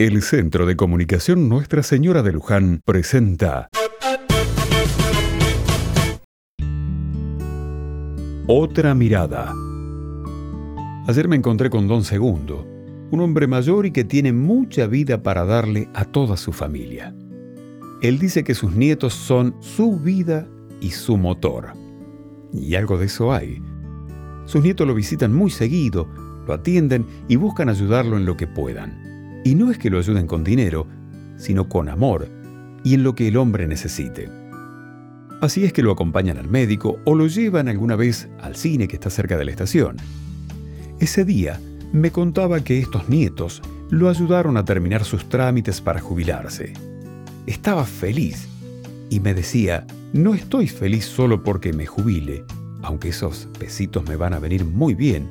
El Centro de Comunicación Nuestra Señora de Luján presenta Otra mirada. Ayer me encontré con Don Segundo, un hombre mayor y que tiene mucha vida para darle a toda su familia. Él dice que sus nietos son su vida y su motor. Y algo de eso hay. Sus nietos lo visitan muy seguido, lo atienden y buscan ayudarlo en lo que puedan. Y no es que lo ayuden con dinero, sino con amor y en lo que el hombre necesite. Así es que lo acompañan al médico o lo llevan alguna vez al cine que está cerca de la estación. Ese día me contaba que estos nietos lo ayudaron a terminar sus trámites para jubilarse. Estaba feliz y me decía, no estoy feliz solo porque me jubile, aunque esos pesitos me van a venir muy bien.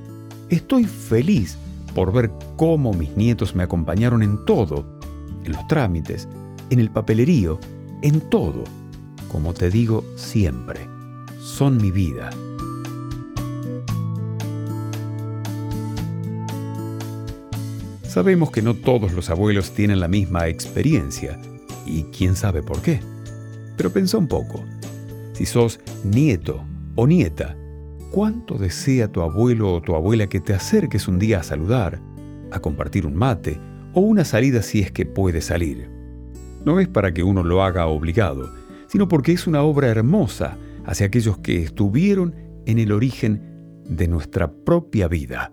Estoy feliz por ver cómo mis nietos me acompañaron en todo, en los trámites, en el papelerío, en todo. Como te digo siempre, son mi vida. Sabemos que no todos los abuelos tienen la misma experiencia, y quién sabe por qué. Pero pensá un poco. Si sos nieto o nieta ¿Cuánto desea tu abuelo o tu abuela que te acerques un día a saludar, a compartir un mate o una salida si es que puede salir? No es para que uno lo haga obligado, sino porque es una obra hermosa hacia aquellos que estuvieron en el origen de nuestra propia vida.